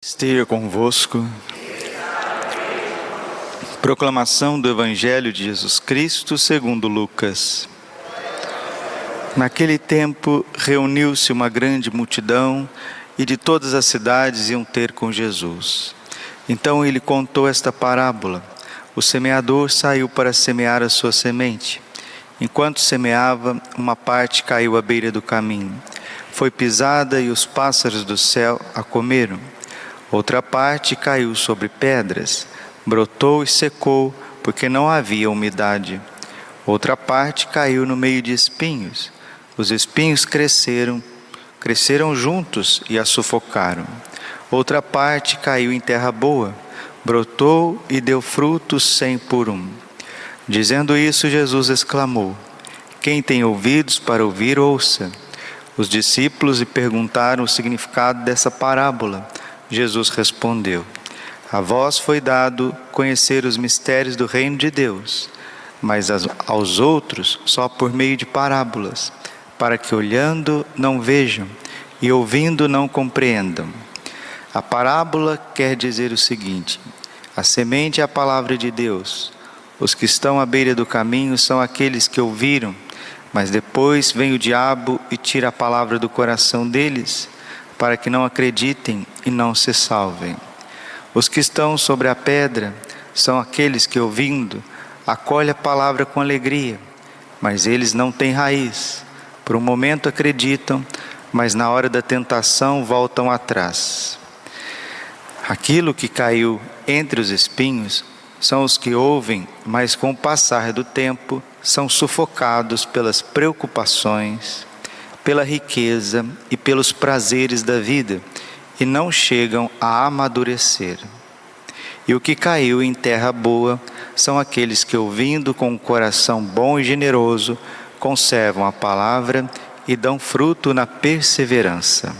Esteja convosco. Proclamação do Evangelho de Jesus Cristo segundo Lucas. Naquele tempo reuniu-se uma grande multidão e de todas as cidades iam ter com Jesus. Então ele contou esta parábola. O semeador saiu para semear a sua semente. Enquanto semeava, uma parte caiu à beira do caminho. Foi pisada e os pássaros do céu a comeram. Outra parte caiu sobre pedras, brotou e secou, porque não havia umidade. Outra parte caiu no meio de espinhos. Os espinhos cresceram, cresceram juntos e a sufocaram. Outra parte caiu em terra boa, brotou e deu frutos cem por um. Dizendo isso, Jesus exclamou: Quem tem ouvidos para ouvir, ouça. Os discípulos lhe perguntaram o significado dessa parábola. Jesus respondeu: A vós foi dado conhecer os mistérios do reino de Deus, mas aos outros só por meio de parábolas, para que olhando não vejam e ouvindo não compreendam. A parábola quer dizer o seguinte: a semente é a palavra de Deus. Os que estão à beira do caminho são aqueles que ouviram, mas depois vem o diabo e tira a palavra do coração deles para que não acreditem e não se salvem. Os que estão sobre a pedra são aqueles que, ouvindo, acolhem a palavra com alegria, mas eles não têm raiz. Por um momento acreditam, mas na hora da tentação voltam atrás. Aquilo que caiu entre os espinhos são os que ouvem, mas com o passar do tempo são sufocados pelas preocupações, pela riqueza e pelos prazeres da vida e não chegam a amadurecer. E o que caiu em terra boa são aqueles que, ouvindo com um coração bom e generoso, conservam a palavra e dão fruto na perseverança.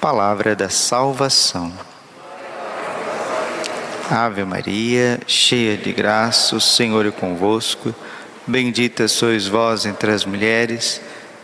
Palavra da salvação. Ave Maria, cheia de graça, o Senhor é convosco. Bendita sois vós entre as mulheres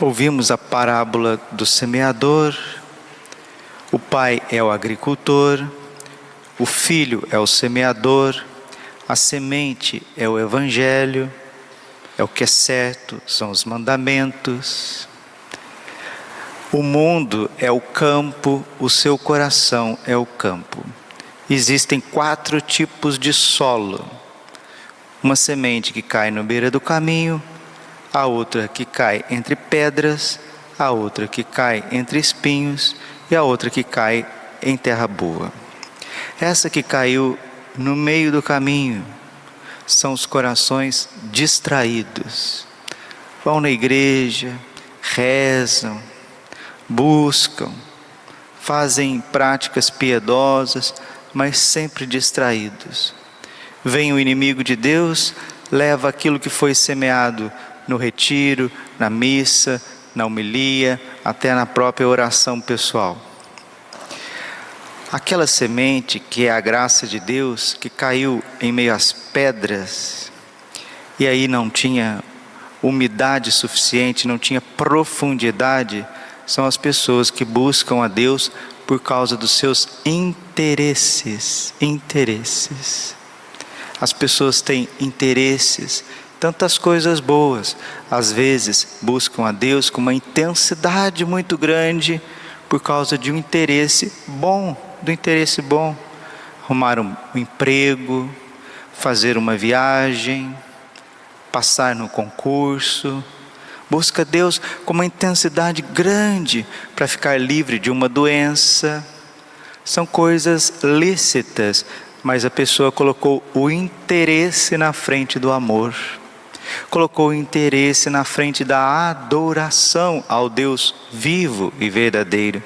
Ouvimos a parábola do semeador, o pai é o agricultor, o filho é o semeador, a semente é o evangelho, é o que é certo, são os mandamentos. O mundo é o campo, o seu coração é o campo. Existem quatro tipos de solo: uma semente que cai no beira do caminho, a outra que cai entre pedras, a outra que cai entre espinhos e a outra que cai em terra boa. Essa que caiu no meio do caminho são os corações distraídos. Vão na igreja, rezam, buscam, fazem práticas piedosas, mas sempre distraídos. Vem o inimigo de Deus, leva aquilo que foi semeado no retiro, na missa, na homilia, até na própria oração pessoal. Aquela semente que é a graça de Deus, que caiu em meio às pedras, e aí não tinha umidade suficiente, não tinha profundidade, são as pessoas que buscam a Deus por causa dos seus interesses. Interesses. As pessoas têm interesses tantas coisas boas, às vezes buscam a Deus com uma intensidade muito grande por causa de um interesse bom, do interesse bom, arrumar um emprego, fazer uma viagem, passar no concurso, busca Deus com uma intensidade grande para ficar livre de uma doença. São coisas lícitas, mas a pessoa colocou o interesse na frente do amor colocou o interesse na frente da adoração ao Deus vivo e verdadeiro.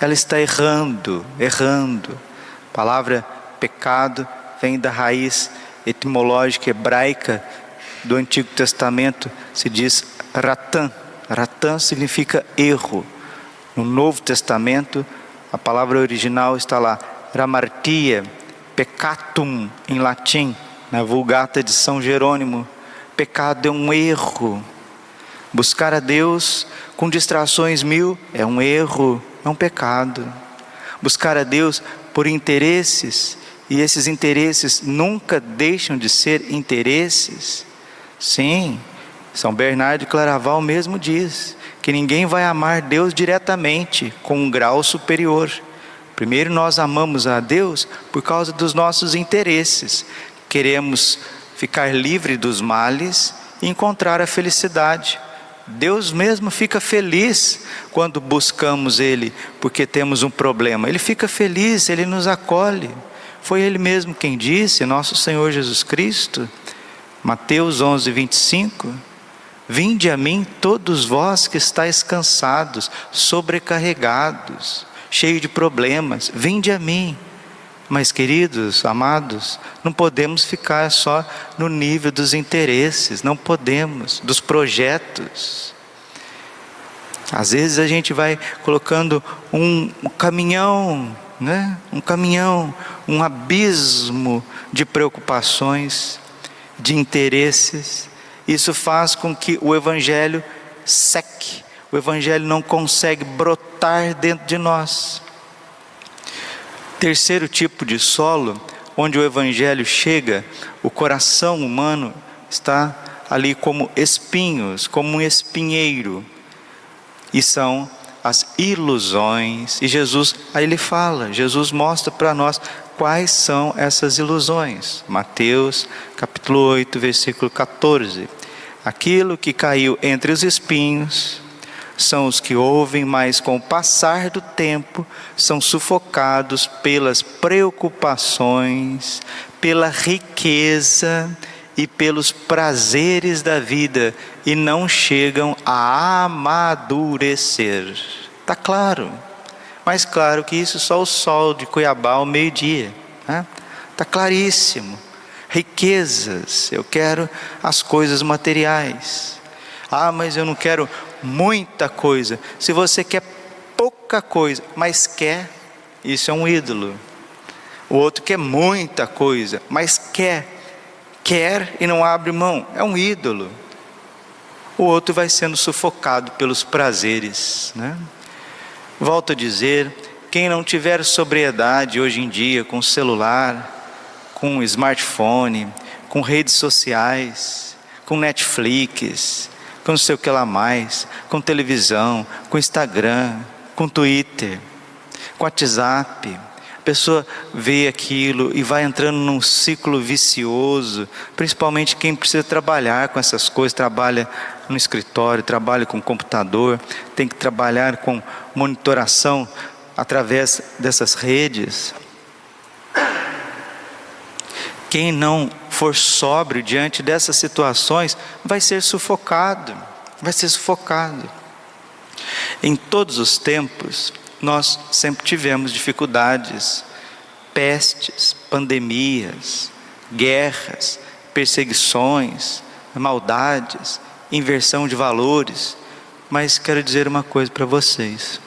Ela está errando, errando. palavra pecado vem da raiz etimológica hebraica do Antigo Testamento, se diz ratan. Ratan significa erro. No Novo Testamento, a palavra original está lá, ramartia, peccatum em latim, na Vulgata de São Jerônimo. Pecado é um erro. Buscar a Deus com distrações mil é um erro, é um pecado. Buscar a Deus por interesses, e esses interesses nunca deixam de ser interesses. Sim, São Bernardo de Claraval mesmo diz que ninguém vai amar Deus diretamente com um grau superior. Primeiro nós amamos a Deus por causa dos nossos interesses. Queremos ficar livre dos males e encontrar a felicidade. Deus mesmo fica feliz quando buscamos Ele, porque temos um problema. Ele fica feliz, Ele nos acolhe. Foi Ele mesmo quem disse, nosso Senhor Jesus Cristo, Mateus 11, 25: Vinde a mim todos vós que estáis cansados, sobrecarregados, cheios de problemas, vinde a mim. Mas, queridos, amados, não podemos ficar só no nível dos interesses, não podemos, dos projetos. Às vezes a gente vai colocando um, caminhão, né? um caminhão, um abismo de preocupações, de interesses. Isso faz com que o Evangelho seque, o Evangelho não consegue brotar dentro de nós. Terceiro tipo de solo, onde o evangelho chega, o coração humano está ali como espinhos, como um espinheiro. E são as ilusões. E Jesus, aí ele fala, Jesus mostra para nós quais são essas ilusões. Mateus, capítulo 8, versículo 14. Aquilo que caiu entre os espinhos, são os que ouvem, mas com o passar do tempo são sufocados pelas preocupações, pela riqueza e pelos prazeres da vida e não chegam a amadurecer. Está claro, mais claro que isso só o sol de Cuiabá ao meio-dia. Né? Tá claríssimo. Riquezas, eu quero as coisas materiais. Ah, mas eu não quero muita coisa. Se você quer pouca coisa, mas quer, isso é um ídolo. O outro quer muita coisa, mas quer, quer e não abre mão, é um ídolo. O outro vai sendo sufocado pelos prazeres, né? Volto a dizer, quem não tiver sobriedade hoje em dia com celular, com smartphone, com redes sociais, com Netflix, com não sei o que lá mais, com televisão, com Instagram, com Twitter, com WhatsApp. A pessoa vê aquilo e vai entrando num ciclo vicioso, principalmente quem precisa trabalhar com essas coisas, trabalha no escritório, trabalha com computador, tem que trabalhar com monitoração através dessas redes. Quem não for sóbrio diante dessas situações vai ser sufocado, vai ser sufocado. Em todos os tempos, nós sempre tivemos dificuldades, pestes, pandemias, guerras, perseguições, maldades, inversão de valores. Mas quero dizer uma coisa para vocês.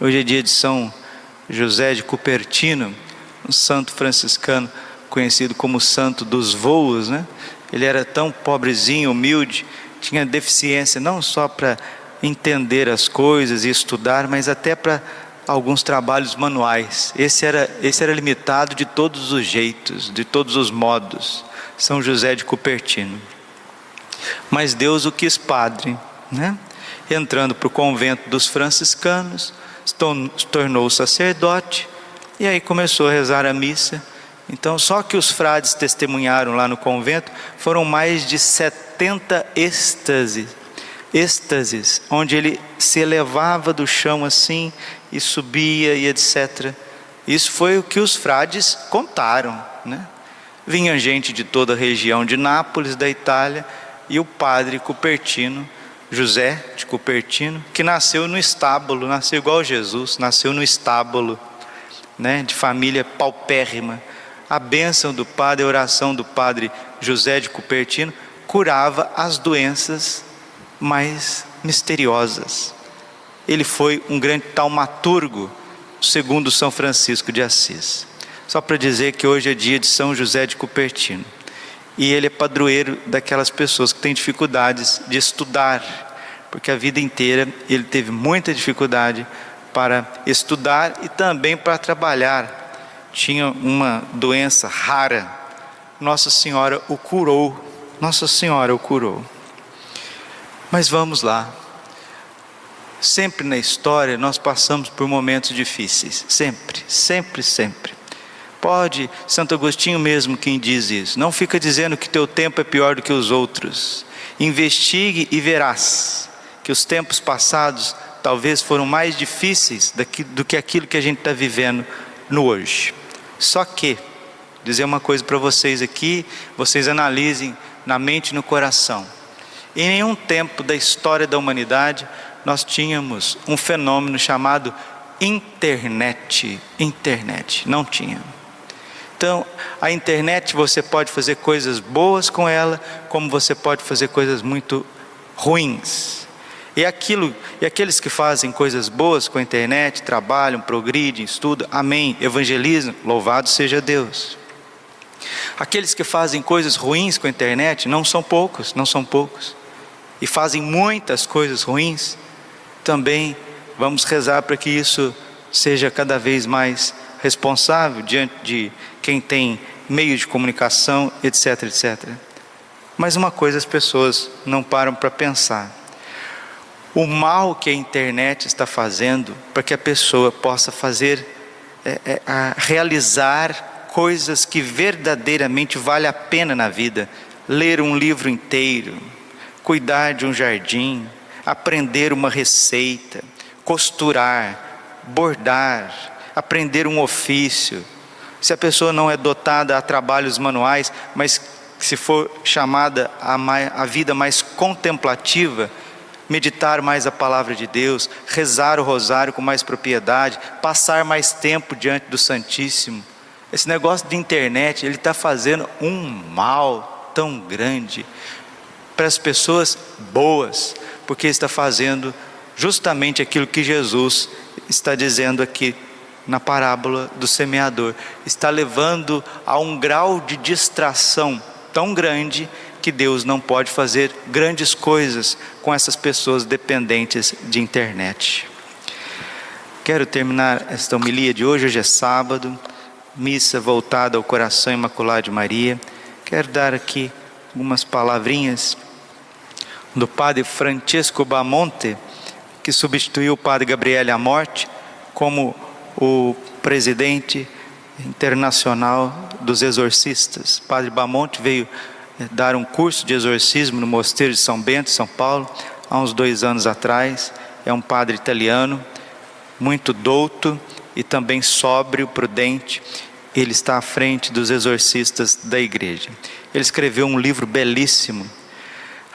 Hoje é dia de São José de Cupertino, um santo franciscano conhecido como santo dos voos, né? Ele era tão pobrezinho, humilde, tinha deficiência não só para entender as coisas e estudar, mas até para alguns trabalhos manuais. Esse era, esse era limitado de todos os jeitos, de todos os modos. São José de Cupertino. Mas Deus o quis padre, né? Entrando para o convento dos franciscanos, se tornou sacerdote e aí começou a rezar a missa então, só que os frades testemunharam lá no convento foram mais de 70 êxtases, êxtases, onde ele se elevava do chão assim e subia e etc. Isso foi o que os frades contaram, né? Vinha gente de toda a região de Nápoles, da Itália, e o padre Cupertino, José de Cupertino, que nasceu no estábulo, nasceu igual Jesus, nasceu no estábulo né, de família paupérrima. A bênção do padre, a oração do padre José de Cupertino curava as doenças mais misteriosas. Ele foi um grande taumaturgo, segundo São Francisco de Assis. Só para dizer que hoje é dia de São José de Cupertino. E ele é padroeiro daquelas pessoas que têm dificuldades de estudar, porque a vida inteira ele teve muita dificuldade para estudar e também para trabalhar. Tinha uma doença rara. Nossa Senhora o curou. Nossa Senhora o curou. Mas vamos lá. Sempre na história nós passamos por momentos difíceis, sempre, sempre, sempre. Pode, Santo Agostinho mesmo quem diz isso. Não fica dizendo que teu tempo é pior do que os outros. Investigue e verás que os tempos passados talvez foram mais difíceis do que aquilo que a gente está vivendo no hoje. Só que, dizer uma coisa para vocês aqui, vocês analisem na mente e no coração. Em nenhum tempo da história da humanidade nós tínhamos um fenômeno chamado internet. Internet, não tinha. Então, a internet você pode fazer coisas boas com ela, como você pode fazer coisas muito ruins. E aquilo, e aqueles que fazem coisas boas com a internet, trabalham, progridem, estudam, amém, evangelizam, louvado seja Deus. Aqueles que fazem coisas ruins com a internet não são poucos, não são poucos. E fazem muitas coisas ruins, também vamos rezar para que isso seja cada vez mais responsável diante de quem tem meio de comunicação, etc, etc. Mas uma coisa as pessoas não param para pensar: o mal que a internet está fazendo para que a pessoa possa fazer, é, é, realizar coisas que verdadeiramente vale a pena na vida, ler um livro inteiro, cuidar de um jardim, aprender uma receita, costurar, bordar, aprender um ofício. Se a pessoa não é dotada a trabalhos manuais, mas se for chamada a, mais, a vida mais contemplativa, meditar mais a palavra de Deus, rezar o rosário com mais propriedade, passar mais tempo diante do Santíssimo. Esse negócio de internet, ele está fazendo um mal tão grande para as pessoas boas, porque está fazendo justamente aquilo que Jesus está dizendo aqui na parábola do semeador, está levando a um grau de distração tão grande que Deus não pode fazer grandes coisas com essas pessoas dependentes de internet. Quero terminar esta homilia de hoje, hoje é sábado, missa voltada ao coração imaculado de Maria. Quero dar aqui algumas palavrinhas do padre Francesco Bamonte, que substituiu o padre Gabriele à morte como o presidente internacional dos exorcistas. Padre Bamonte veio dar um curso de exorcismo no Mosteiro de São Bento, São Paulo, há uns dois anos atrás. É um padre italiano, muito douto e também sóbrio, prudente. Ele está à frente dos exorcistas da igreja. Ele escreveu um livro belíssimo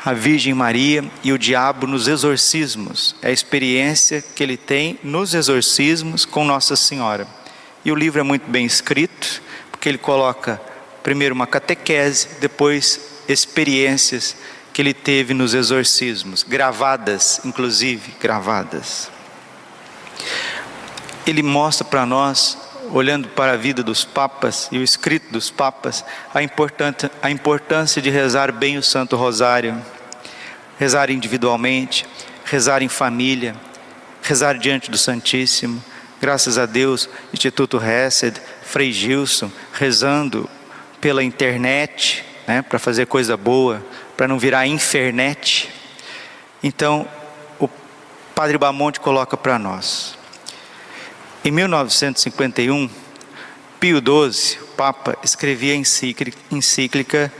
a Virgem Maria e o diabo nos exorcismos. É a experiência que ele tem nos exorcismos com Nossa Senhora. E o livro é muito bem escrito, porque ele coloca primeiro uma catequese, depois experiências que ele teve nos exorcismos, gravadas, inclusive gravadas. Ele mostra para nós olhando para a vida dos papas e o escrito dos papas, a, importância, a importância de rezar bem o Santo Rosário, rezar individualmente, rezar em família, rezar diante do Santíssimo. Graças a Deus, Instituto Hesed, Frei Gilson, rezando pela internet, né, para fazer coisa boa, para não virar infernet. Então, o Padre Bamonte coloca para nós: em 1951, Pio XII, Papa, escrevia a encíclica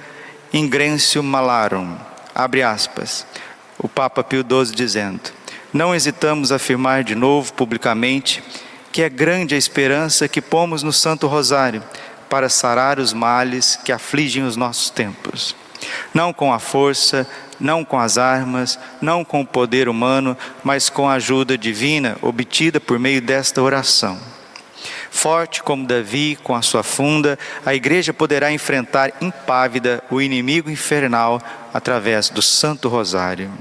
Ingrensio Malarum, abre aspas, o Papa Pio XII dizendo: Não hesitamos afirmar de novo publicamente que é grande a esperança que pomos no Santo Rosário para sarar os males que afligem os nossos tempos. Não com a força, não com as armas, não com o poder humano, mas com a ajuda divina obtida por meio desta oração. Forte como Davi, com a sua funda, a igreja poderá enfrentar impávida o inimigo infernal através do Santo Rosário.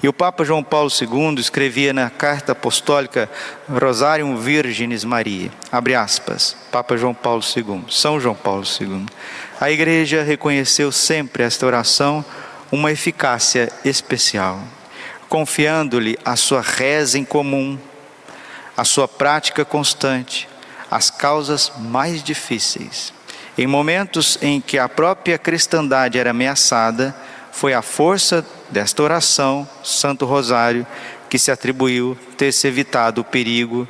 E o Papa João Paulo II escrevia na carta apostólica Rosarium Virginis Maria, abre aspas, Papa João Paulo II, São João Paulo II. A igreja reconheceu sempre esta oração uma eficácia especial, confiando-lhe a sua reza em comum, a sua prática constante, as causas mais difíceis. Em momentos em que a própria cristandade era ameaçada, foi a força desta oração, Santo Rosário, que se atribuiu ter se evitado o perigo,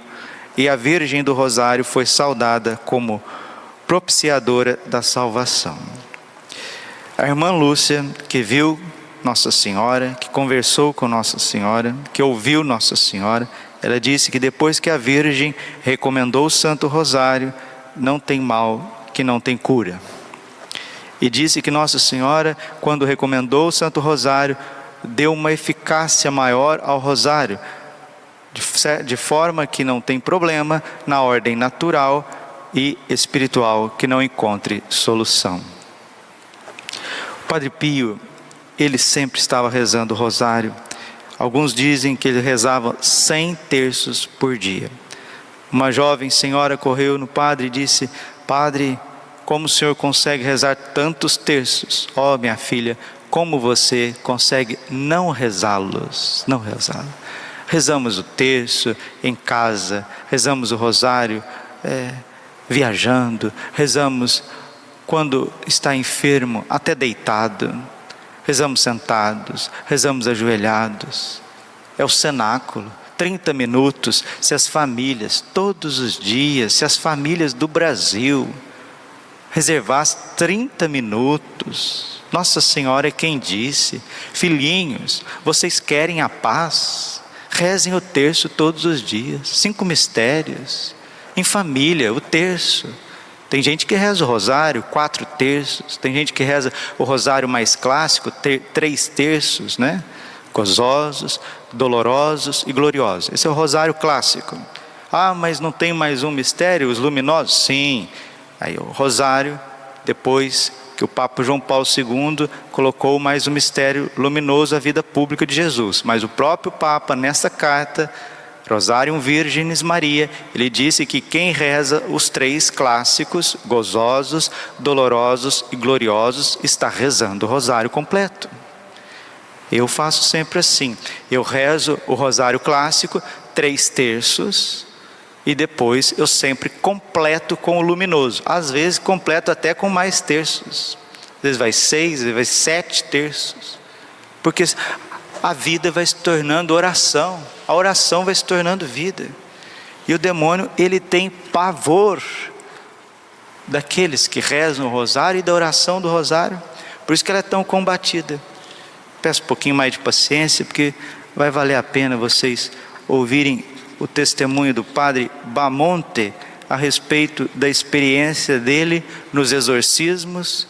e a Virgem do Rosário foi saudada como propiciadora da salvação. A irmã Lúcia, que viu Nossa Senhora, que conversou com Nossa Senhora, que ouviu Nossa Senhora, ela disse que depois que a Virgem recomendou o Santo Rosário, não tem mal que não tem cura. E disse que Nossa Senhora, quando recomendou o Santo Rosário, deu uma eficácia maior ao rosário, de, forma que não tem problema na ordem natural e espiritual que não encontre solução. O Padre Pio, ele sempre estava rezando o rosário. Alguns dizem que ele rezava cem terços por dia. Uma jovem senhora correu no padre e disse: Padre, como o senhor consegue rezar tantos terços? Ó, oh, minha filha, como você consegue não rezá-los? Não rezá-los. Rezamos o terço em casa, rezamos o rosário é, viajando, rezamos quando está enfermo, até deitado, rezamos sentados, rezamos ajoelhados. É o cenáculo. 30 minutos, se as famílias, todos os dias, se as famílias do Brasil reservassem 30 minutos nossa Senhora é quem disse: Filhinhos, vocês querem a paz? Rezem o terço todos os dias, cinco mistérios, em família, o terço. Tem gente que reza o rosário, quatro terços, tem gente que reza o rosário mais clássico, ter, três terços, né? Gozosos, dolorosos e gloriosos. Esse é o rosário clássico. Ah, mas não tem mais um mistério, os luminosos? Sim. Aí o rosário, depois que o Papa João Paulo II colocou mais um mistério luminoso à vida pública de Jesus. Mas o próprio Papa, nessa carta, Rosarium Virginis Maria, ele disse que quem reza os três clássicos, gozosos, dolorosos e gloriosos, está rezando o rosário completo. Eu faço sempre assim. Eu rezo o rosário clássico, três terços, e depois eu sempre completo com o luminoso. Às vezes completo até com mais terços. Às vezes vai seis, às vezes vai sete terços. Porque a vida vai se tornando oração, a oração vai se tornando vida. E o demônio, ele tem pavor daqueles que rezam o rosário e da oração do rosário. Por isso que ela é tão combatida. Peço um pouquinho mais de paciência, porque vai valer a pena vocês ouvirem o testemunho do padre Bamonte a respeito da experiência dele nos exorcismos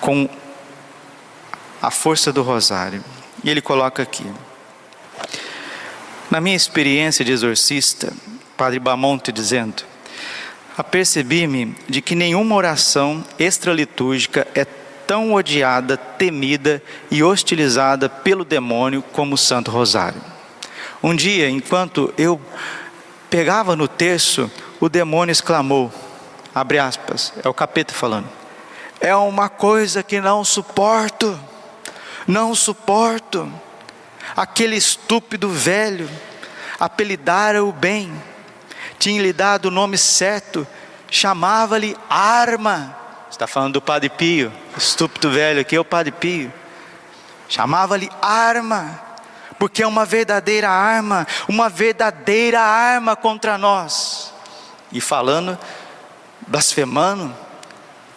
com a força do rosário. E ele coloca aqui: Na minha experiência de exorcista, Padre Bamonte dizendo, apercebi-me de que nenhuma oração extralitúrgica é tão odiada, temida e hostilizada pelo demônio como o Santo Rosário. Um dia, enquanto eu pegava no terço, o demônio exclamou, abre aspas, é o capeta falando, é uma coisa que não suporto, não suporto. Aquele estúpido velho apelidara o bem, tinha-lhe dado o nome certo, chamava-lhe arma. Está falando do Padre Pio, estúpido velho aqui é o Padre Pio. Chamava-lhe arma porque é uma verdadeira arma, uma verdadeira arma contra nós. E falando, blasfemando,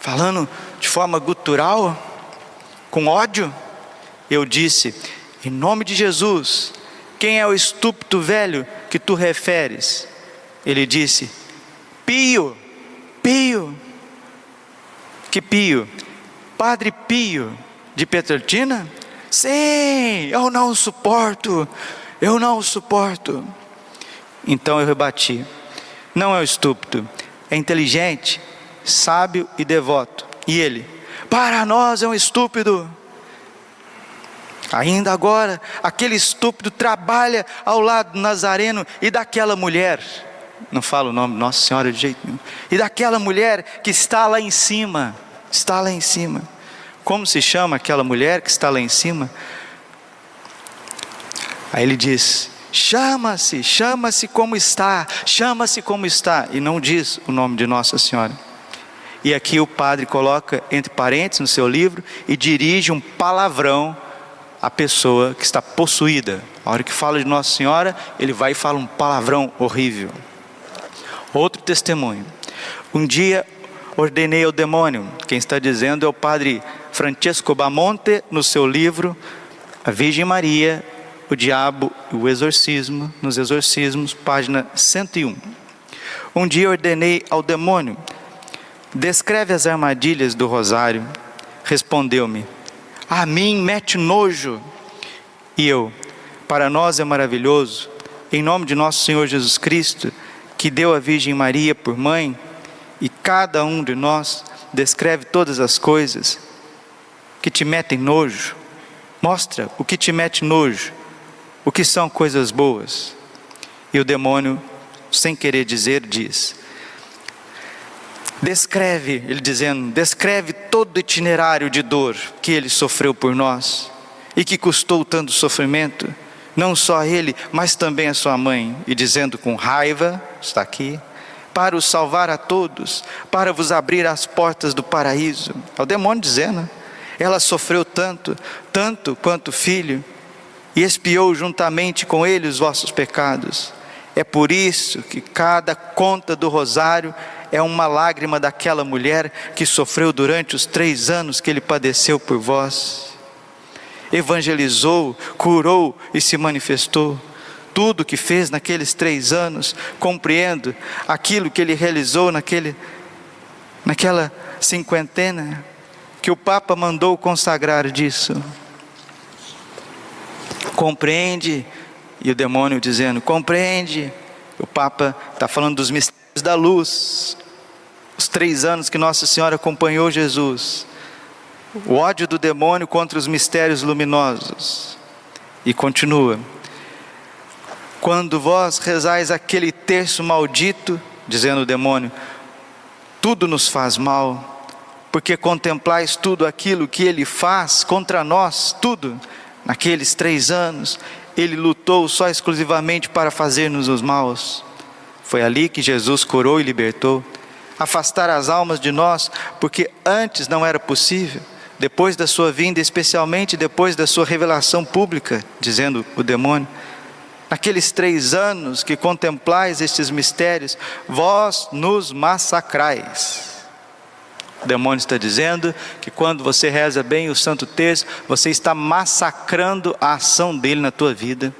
falando de forma gutural, com ódio, eu disse: em nome de Jesus, quem é o estúpido velho que tu referes? Ele disse: Pio, Pio. Que Pio? Padre Pio de Petrolina? Sim, eu não suporto, eu não suporto. Então eu rebati: não é o estúpido, é inteligente, sábio e devoto. E ele, para nós é um estúpido. Ainda agora, aquele estúpido trabalha ao lado do Nazareno e daquela mulher, não falo o nome Nossa Senhora de jeito nenhum, e daquela mulher que está lá em cima, está lá em cima. Como se chama aquela mulher que está lá em cima? Aí ele diz: chama-se, chama-se como está, chama-se como está, e não diz o nome de Nossa Senhora. E aqui o padre coloca entre parênteses no seu livro e dirige um palavrão à pessoa que está possuída. A hora que fala de Nossa Senhora, ele vai e fala um palavrão horrível. Outro testemunho. Um dia ordenei ao demônio, quem está dizendo é o padre Francesco Bamonte, no seu livro A Virgem Maria, o Diabo e o Exorcismo, nos Exorcismos, página 101. Um dia ordenei ao demônio Descreve as armadilhas do rosário. Respondeu-me: A mim mete nojo. E eu: Para nós é maravilhoso, em nome de nosso Senhor Jesus Cristo, que deu a Virgem Maria por mãe, e cada um de nós descreve todas as coisas que te metem nojo. Mostra o que te mete nojo, o que são coisas boas. E o demônio, sem querer dizer, diz: descreve, ele dizendo, descreve todo o itinerário de dor que ele sofreu por nós e que custou tanto sofrimento, não só ele, mas também a sua mãe, e dizendo com raiva, está aqui, para os salvar a todos, para vos abrir as portas do paraíso. É o demônio dizendo, ela sofreu tanto, tanto quanto filho, e expiou juntamente com ele os vossos pecados. É por isso que cada conta do rosário é uma lágrima daquela mulher que sofreu durante os três anos que ele padeceu por vós. Evangelizou, curou e se manifestou. Tudo que fez naqueles três anos, compreendo aquilo que ele realizou naquele, naquela cinquentena, que o Papa mandou consagrar disso. Compreende, e o demônio dizendo: compreende. O Papa está falando dos mistérios da luz, os três anos que Nossa Senhora acompanhou Jesus, o ódio do demônio contra os mistérios luminosos. E continua: quando vós rezais aquele terço maldito, dizendo o demônio, tudo nos faz mal, porque contemplais tudo aquilo que ele faz contra nós, tudo, naqueles três anos, ele lutou só exclusivamente para fazer-nos os maus. Foi ali que Jesus curou e libertou. Afastar as almas de nós, porque antes não era possível, depois da sua vinda, especialmente depois da sua revelação pública, dizendo o demônio, naqueles três anos que contemplais estes mistérios, vós nos massacrais. O demônio está dizendo que quando você reza bem o Santo Terço, você está massacrando a ação dele na tua vida,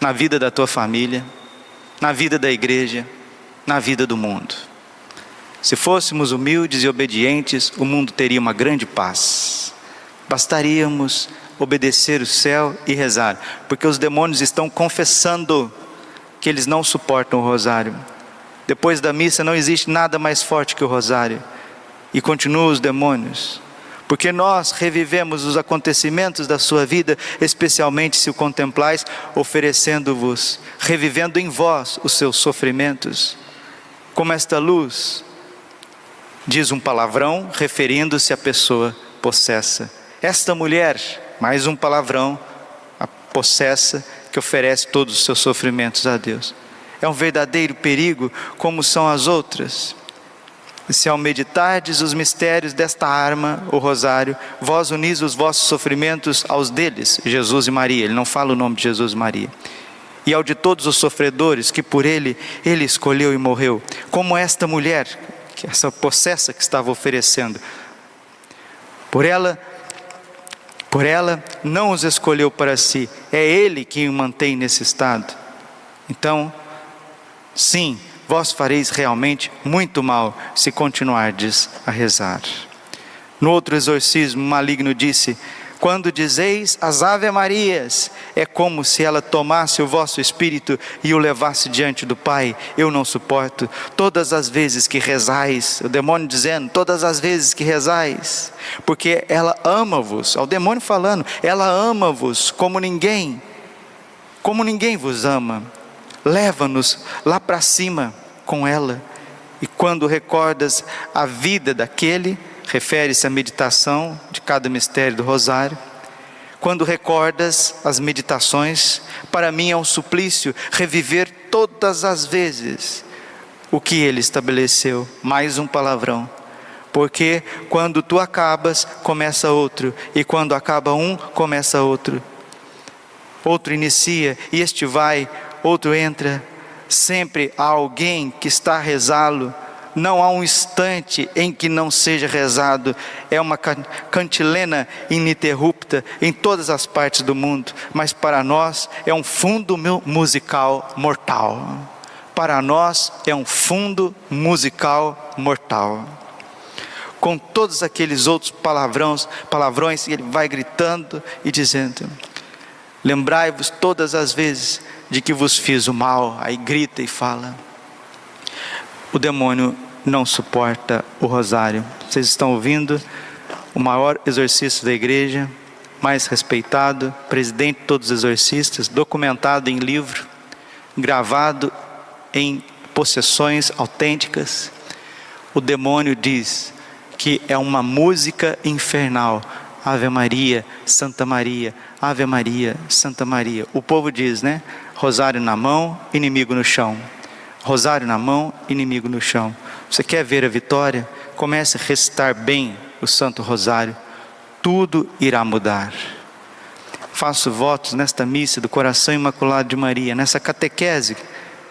na vida da tua família, na vida da igreja, na vida do mundo. Se fôssemos humildes e obedientes, o mundo teria uma grande paz. Bastaríamos obedecer o céu e rezar, porque os demônios estão confessando que eles não suportam o rosário. Depois da missa não existe nada mais forte que o rosário. E continuam os demônios, porque nós revivemos os acontecimentos da sua vida, especialmente se o contemplais, oferecendo-vos, revivendo em vós os seus sofrimentos. Como esta luz diz um palavrão referindo-se à pessoa possessa. Esta mulher, mais um palavrão, a possessa que oferece todos os seus sofrimentos a Deus. É um verdadeiro perigo, como são as outras. E se ao meditardes os mistérios desta arma, o rosário, vós unis os vossos sofrimentos aos deles, Jesus e Maria. Ele não fala o nome de Jesus e Maria. E ao de todos os sofredores que por ele ele escolheu e morreu, como esta mulher essa possessa que estava oferecendo. Por ela, por ela não os escolheu para si, é Ele quem o mantém nesse estado. Então, sim, vós fareis realmente muito mal se continuardes a rezar. No outro exorcismo, o maligno disse: Quando dizeis as Ave Marias, é como se ela tomasse o vosso espírito e o levasse diante do Pai. Eu não suporto. Todas as vezes que rezais, o demônio dizendo, todas as vezes que rezais, porque ela ama-vos, ao demônio falando, ela ama-vos como ninguém, como ninguém vos ama. Leva-nos lá para cima com ela. E quando recordas a vida daquele, refere-se à meditação de cada mistério do rosário. Quando recordas as meditações, para mim é um suplício reviver todas as vezes o que ele estabeleceu, mais um palavrão. Porque quando tu acabas, começa outro, e quando acaba um, começa outro. Outro inicia, e este vai, outro entra. Sempre há alguém que está a rezá-lo não há um instante em que não seja rezado, é uma cantilena ininterrupta em todas as partes do mundo, mas para nós é um fundo musical mortal. Para nós é um fundo musical mortal. Com todos aqueles outros palavrões, palavrões, ele vai gritando e dizendo: Lembrai-vos todas as vezes de que vos fiz o mal. Aí grita e fala. O demônio não suporta o rosário. Vocês estão ouvindo o maior exorcista da igreja, mais respeitado, presidente de todos os exorcistas, documentado em livro, gravado em possessões autênticas. O demônio diz que é uma música infernal. Ave Maria, Santa Maria, Ave Maria, Santa Maria. O povo diz, né? Rosário na mão, inimigo no chão. Rosário na mão, inimigo no chão. Você quer ver a vitória? Comece a recitar bem o Santo Rosário. Tudo irá mudar. Faço votos nesta missa do coração imaculado de Maria, nessa catequese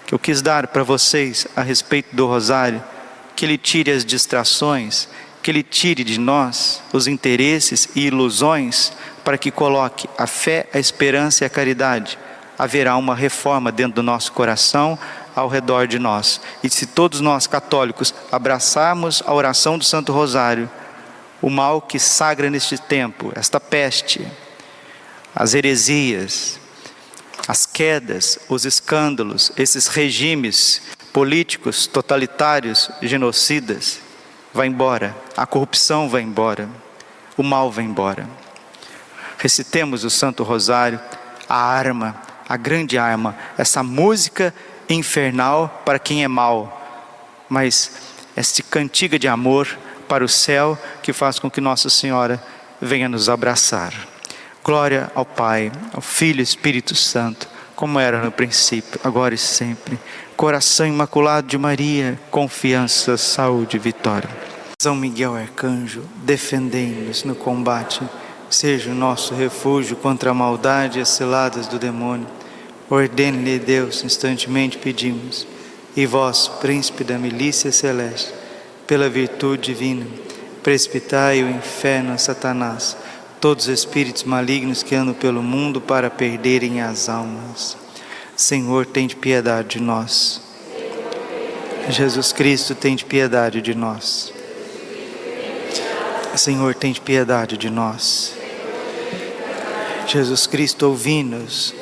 que eu quis dar para vocês a respeito do Rosário, que ele tire as distrações, que ele tire de nós os interesses e ilusões, para que coloque a fé, a esperança e a caridade. Haverá uma reforma dentro do nosso coração, ao redor de nós. E se todos nós católicos abraçarmos a oração do Santo Rosário, o mal que sagra neste tempo, esta peste, as heresias, as quedas, os escândalos, esses regimes políticos totalitários, genocidas, vai embora, a corrupção vai embora, o mal vai embora. Recitemos o Santo Rosário, a arma, a grande arma, essa música infernal para quem é mau, mas esta cantiga de amor para o céu que faz com que Nossa Senhora venha nos abraçar. Glória ao Pai, ao Filho e Espírito Santo, como era no princípio, agora e sempre. Coração imaculado de Maria, confiança, saúde e vitória. São Miguel Arcanjo, defendei-nos no combate, seja o nosso refúgio contra a maldade e as ciladas do demônio Ordene-lhe Deus, instantemente pedimos. E vós, príncipe da milícia celeste, pela virtude divina, precipitai o inferno a Satanás, todos os espíritos malignos que andam pelo mundo para perderem as almas. Senhor, tem de piedade de nós. Jesus Cristo, tem de piedade de nós. Senhor, tem de piedade de nós. Jesus Cristo, ouvi-nos.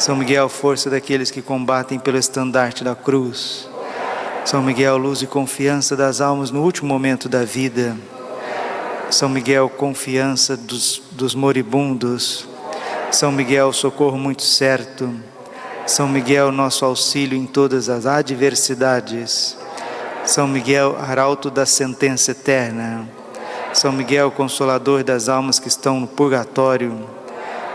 São Miguel, força daqueles que combatem pelo estandarte da cruz. São Miguel, luz e confiança das almas no último momento da vida. São Miguel, confiança dos, dos moribundos. São Miguel, socorro muito certo. São Miguel, nosso auxílio em todas as adversidades. São Miguel, arauto da sentença eterna. São Miguel, consolador das almas que estão no purgatório.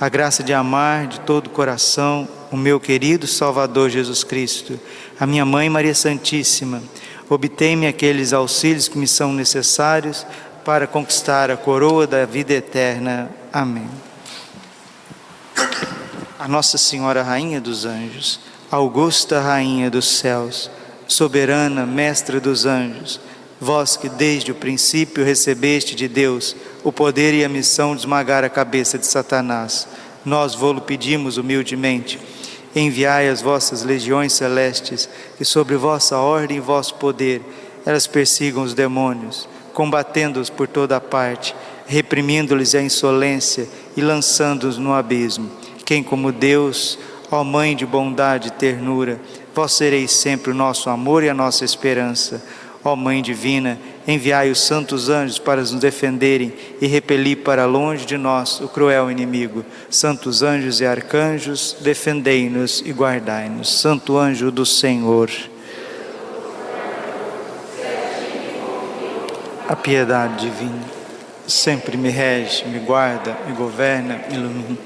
a graça de amar de todo o coração o meu querido Salvador Jesus Cristo, a minha Mãe Maria Santíssima, obtém-me aqueles auxílios que me são necessários para conquistar a coroa da vida eterna. Amém. A Nossa Senhora Rainha dos Anjos, Augusta Rainha dos Céus, soberana Mestra dos Anjos, vós que desde o princípio recebeste de Deus o poder e a missão de esmagar a cabeça de Satanás, nós vô-lo pedimos humildemente. Enviai as vossas legiões celestes, que sobre vossa ordem e vosso poder elas persigam os demônios, combatendo-os por toda a parte, reprimindo-lhes a insolência e lançando-os no abismo. Quem como Deus, ó Mãe de bondade e ternura, vós sereis sempre o nosso amor e a nossa esperança Ó Mãe Divina, enviai os santos anjos para nos defenderem e repelir para longe de nós o cruel inimigo. Santos anjos e arcanjos, defendei-nos e guardai-nos. Santo anjo do Senhor. A piedade divina sempre me rege, me guarda, me governa, me ilumina.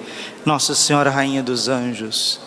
Nossa Senhora, Rainha dos Anjos,